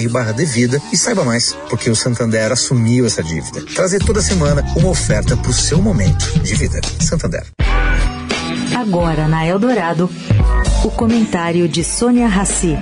santander.com.br/devida e saiba mais, porque o Santander Santander assumiu essa dívida. Trazer toda semana uma oferta para o seu momento de vida. Santander. Agora na Eldorado, o comentário de Sônia Rassi.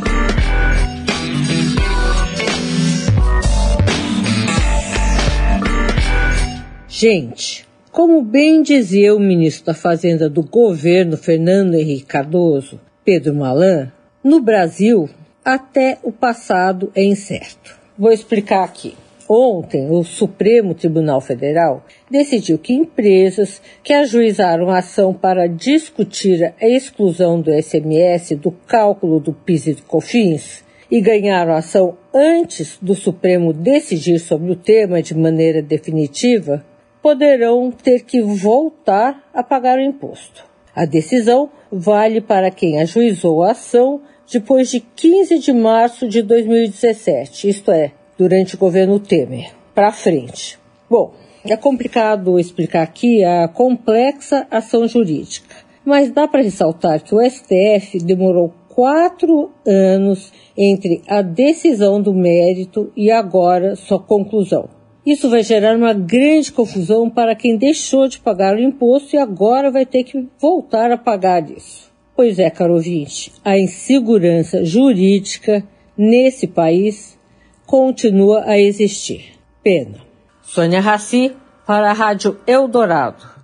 Gente, como bem dizia o ministro da Fazenda do governo Fernando Henrique Cardoso, Pedro Malan, no Brasil até o passado é incerto. Vou explicar aqui. Ontem, o Supremo Tribunal Federal decidiu que empresas que ajuizaram a ação para discutir a exclusão do SMS do cálculo do PIS e do COFINS e ganharam a ação antes do Supremo decidir sobre o tema de maneira definitiva, poderão ter que voltar a pagar o imposto. A decisão vale para quem ajuizou a ação depois de 15 de março de 2017, isto é, durante o governo Temer. Para frente. Bom, é complicado explicar aqui a complexa ação jurídica, mas dá para ressaltar que o STF demorou quatro anos entre a decisão do mérito e agora sua conclusão. Isso vai gerar uma grande confusão para quem deixou de pagar o imposto e agora vai ter que voltar a pagar isso. Pois é, caro ouvinte, a insegurança jurídica nesse país continua a existir. Pena. Sônia Raci para a Rádio Eldorado.